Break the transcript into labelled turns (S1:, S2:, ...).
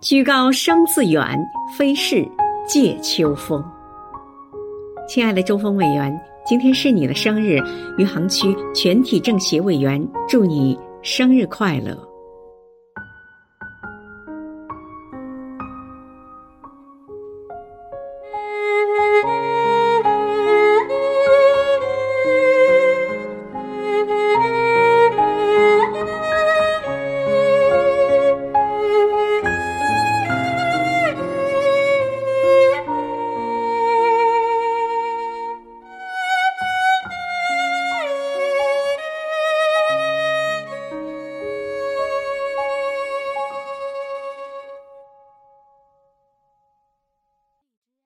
S1: 居高声自远，非是借秋风。亲爱的周峰委员，今天是你的生日，余杭区全体政协委员祝你生日快乐。